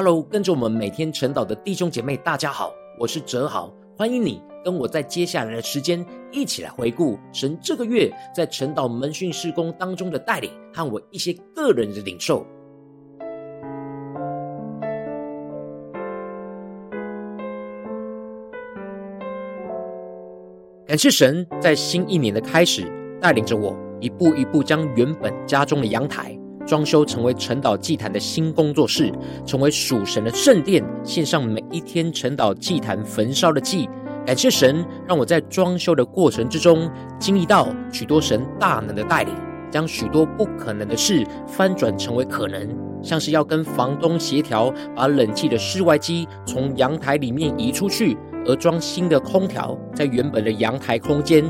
Hello，跟着我们每天晨祷的弟兄姐妹，大家好，我是哲豪，欢迎你跟我在接下来的时间一起来回顾神这个月在晨祷门训事工当中的带领和我一些个人的领受。感谢神在新一年的开始，带领着我一步一步将原本家中的阳台。装修成为晨祷祭坛的新工作室，成为属神的圣殿，献上每一天晨祷祭坛焚烧的祭。感谢神，让我在装修的过程之中，经历到许多神大能的带领，将许多不可能的事翻转成为可能。像是要跟房东协调，把冷气的室外机从阳台里面移出去，而装新的空调在原本的阳台空间。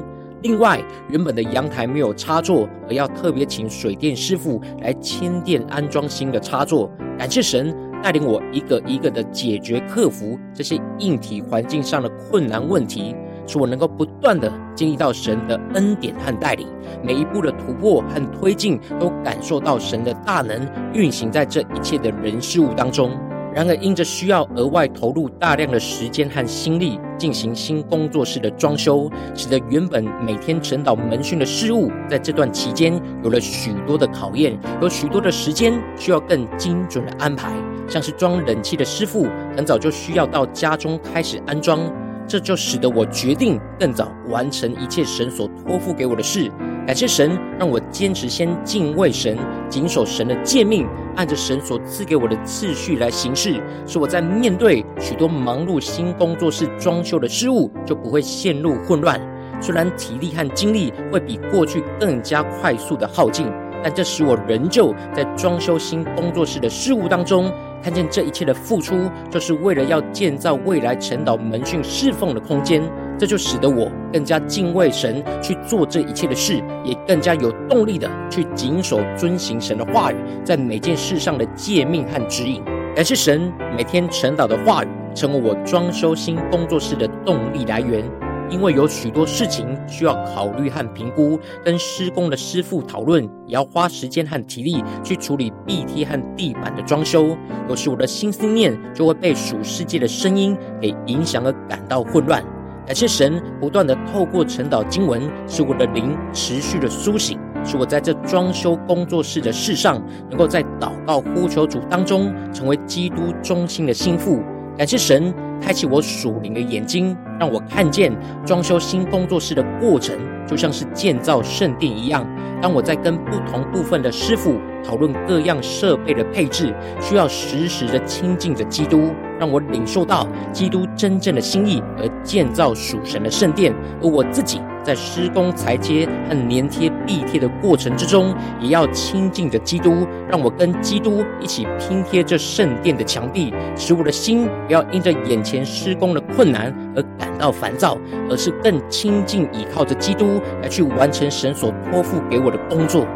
另外，原本的阳台没有插座，而要特别请水电师傅来牵电安装新的插座。感谢神带领我一个一个的解决克服这些硬体环境上的困难问题，使我能够不断的经历到神的恩典和带领，每一步的突破和推进都感受到神的大能运行在这一切的人事物当中。然而，因着需要额外投入大量的时间和心力进行新工作室的装修，使得原本每天晨祷门训的事务，在这段期间有了许多的考验，有许多的时间需要更精准的安排。像是装冷气的师傅，很早就需要到家中开始安装，这就使得我决定更早完成一切神所托付给我的事。感谢神，让我坚持先敬畏神，谨守神的诫命，按着神所赐给我的次序来行事，使我在面对许多忙碌新工作室装修的事务，就不会陷入混乱。虽然体力和精力会比过去更加快速的耗尽，但这使我仍旧在装修新工作室的事务当中，看见这一切的付出，就是为了要建造未来晨祷门训侍奉的空间。这就使得我更加敬畏神，去做这一切的事，也更加有动力的去谨守遵行神的话语，在每件事上的诫命和指引。感谢神，每天晨祷的话语成为我装修新工作室的动力来源。因为有许多事情需要考虑和评估，跟施工的师傅讨论，也要花时间和体力去处理壁贴和地板的装修。有时我的心思念就会被属世界的声音给影响而感到混乱。感谢神不断的透过晨祷经文，使我的灵持续的苏醒，使我在这装修工作室的事上，能够在祷告呼求主当中，成为基督忠心的心腹。感谢神开启我属灵的眼睛，让我看见装修新工作室的过程，就像是建造圣殿一样。当我在跟不同部分的师傅讨论各样设备的配置，需要时时的亲近着基督。让我领受到基督真正的心意，而建造属神的圣殿。而我自己在施工裁接和粘贴壁贴的过程之中，也要亲近着基督，让我跟基督一起拼贴这圣殿的墙壁，使我的心不要因着眼前施工的困难而感到烦躁，而是更亲近倚靠着基督来去完成神所托付给我的工作。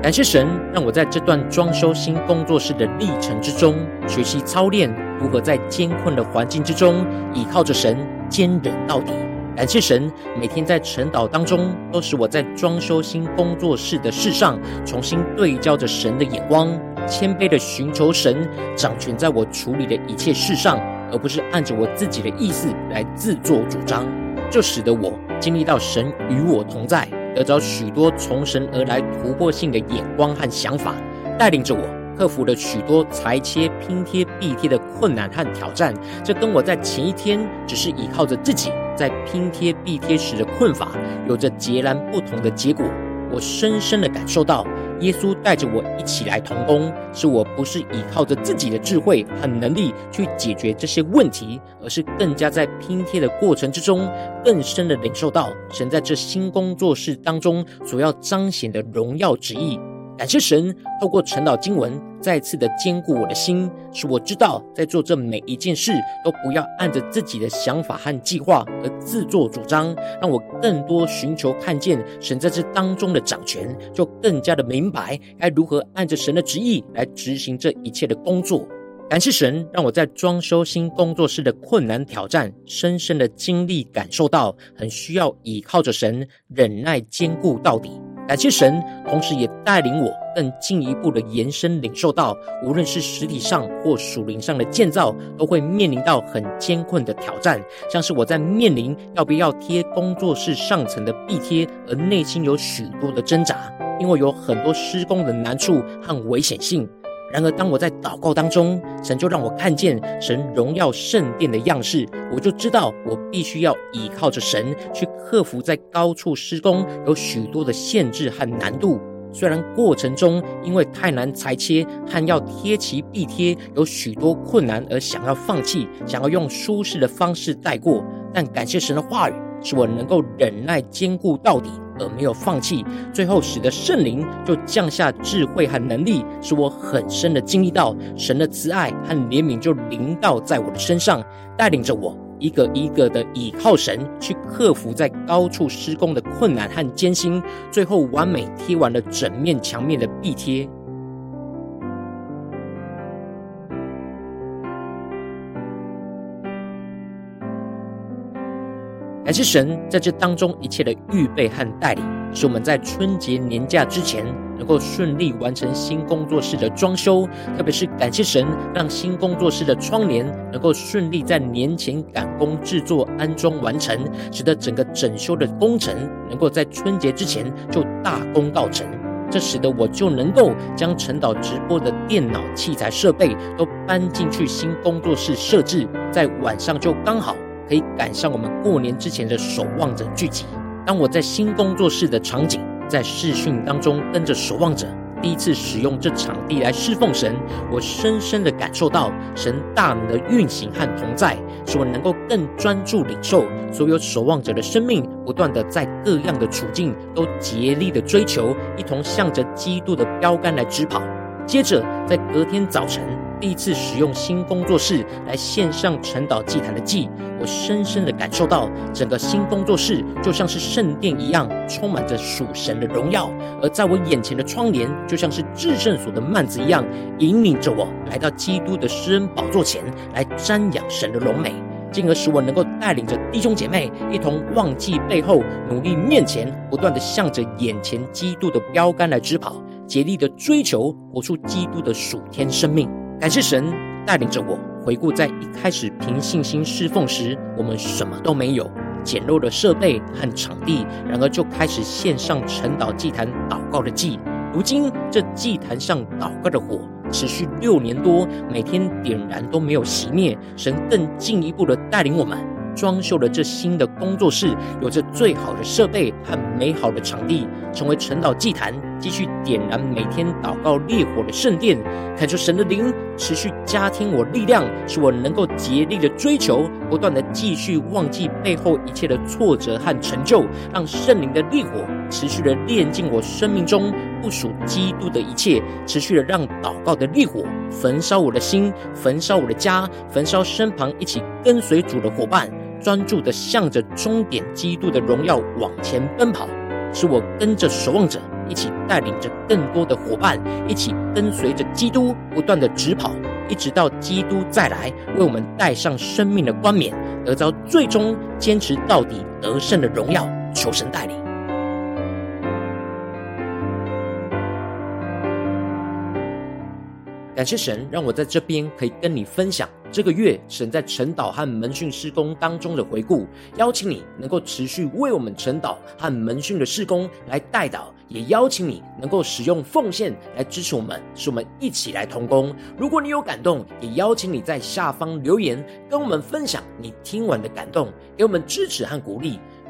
感谢神，让我在这段装修新工作室的历程之中，学习操练如何在艰困的环境之中，倚靠着神，坚忍到底。感谢神，每天在晨祷当中，都使我在装修新工作室的事上，重新对焦着神的眼光，谦卑的寻求神掌权在我处理的一切事上，而不是按着我自己的意思来自作主张，就使得我经历到神与我同在。得着许多从神而来突破性的眼光和想法，带领着我克服了许多裁切、拼贴、壁贴的困难和挑战。这跟我在前一天只是依靠着自己在拼贴、壁贴时的困乏，有着截然不同的结果。我深深的感受到，耶稣带着我一起来同工，是我不是依靠着自己的智慧和能力去解决这些问题，而是更加在拼贴的过程之中，更深的领受到神在这新工作室当中所要彰显的荣耀旨意。感谢神，透过晨祷经文再次的坚固我的心，使我知道在做这每一件事都不要按着自己的想法和计划而自作主张，让我更多寻求看见神在这当中的掌权，就更加的明白该如何按着神的旨意来执行这一切的工作。感谢神，让我在装修新工作室的困难挑战，深深的经历感受到，很需要倚靠着神，忍耐坚固到底。感谢神，同时也带领我更进一步的延伸领受到，无论是实体上或属灵上的建造，都会面临到很艰困的挑战，像是我在面临要不要贴工作室上层的壁贴，而内心有许多的挣扎，因为有很多施工的难处和危险性。然而，当我在祷告当中，神就让我看见神荣耀圣殿的样式，我就知道我必须要倚靠着神去克服在高处施工有许多的限制和难度。虽然过程中因为太难裁切和要贴齐壁贴有许多困难而想要放弃，想要用舒适的方式带过，但感谢神的话语。使我能够忍耐坚固到底，而没有放弃，最后使得圣灵就降下智慧和能力，使我很深的经历到神的慈爱和怜悯就临到在我的身上，带领着我一个一个的倚靠神，去克服在高处施工的困难和艰辛，最后完美贴完了整面墙面的壁贴。感谢神在这当中一切的预备和带领，使我们在春节年假之前能够顺利完成新工作室的装修。特别是感谢神，让新工作室的窗帘能够顺利在年前赶工制作安装完成，使得整个整修的工程能够在春节之前就大功告成。这使得我就能够将陈导直播的电脑器材设备都搬进去新工作室设置，在晚上就刚好。可以赶上我们过年之前的守望者聚集。当我在新工作室的场景，在视讯当中跟着守望者第一次使用这场地来侍奉神，我深深的感受到神大能的运行和同在，使我能够更专注领受所有守望者的生命，不断的在各样的处境都竭力的追求，一同向着基督的标杆来直跑。接着在隔天早晨。第一次使用新工作室来献上晨祷祭坛的祭，我深深的感受到整个新工作室就像是圣殿一样，充满着属神的荣耀。而在我眼前的窗帘，就像是至圣所的幔子一样，引领着我来到基督的施恩宝座前来瞻仰神的荣美，进而使我能够带领着弟兄姐妹一同忘记背后，努力面前，不断的向着眼前基督的标杆来直跑，竭力的追求活出基督的属天生命。感谢神带领着我回顾，在一开始凭信心侍奉时，我们什么都没有，简陋的设备和场地，然而就开始献上晨岛祭坛祷告的祭。如今这祭坛上祷告的火持续六年多，每天点燃都没有熄灭。神更进一步的带领我们。装修了这新的工作室，有着最好的设备和美好的场地，成为晨祷祭坛，继续点燃每天祷告烈火的圣殿。恳求神的灵持续加添我力量，使我能够竭力的追求，不断的继续忘记背后一切的挫折和成就，让圣灵的烈火持续的炼净我生命中不属基督的一切，持续的让祷告的烈火焚烧我的心，焚烧我的家，焚烧身旁一起跟随主的伙伴。专注的向着终点基督的荣耀往前奔跑，使我跟着守望者一起带领着更多的伙伴，一起跟随着基督不断的直跑，一直到基督再来为我们戴上生命的冠冕，得着最终坚持到底得胜的荣耀。求神带领。感谢神，让我在这边可以跟你分享这个月神在晨祷和门训施工当中的回顾。邀请你能够持续为我们晨祷和门训的施工来带导，也邀请你能够使用奉献来支持我们，使我们一起来同工。如果你有感动，也邀请你在下方留言跟我们分享你听完的感动，给我们支持和鼓励。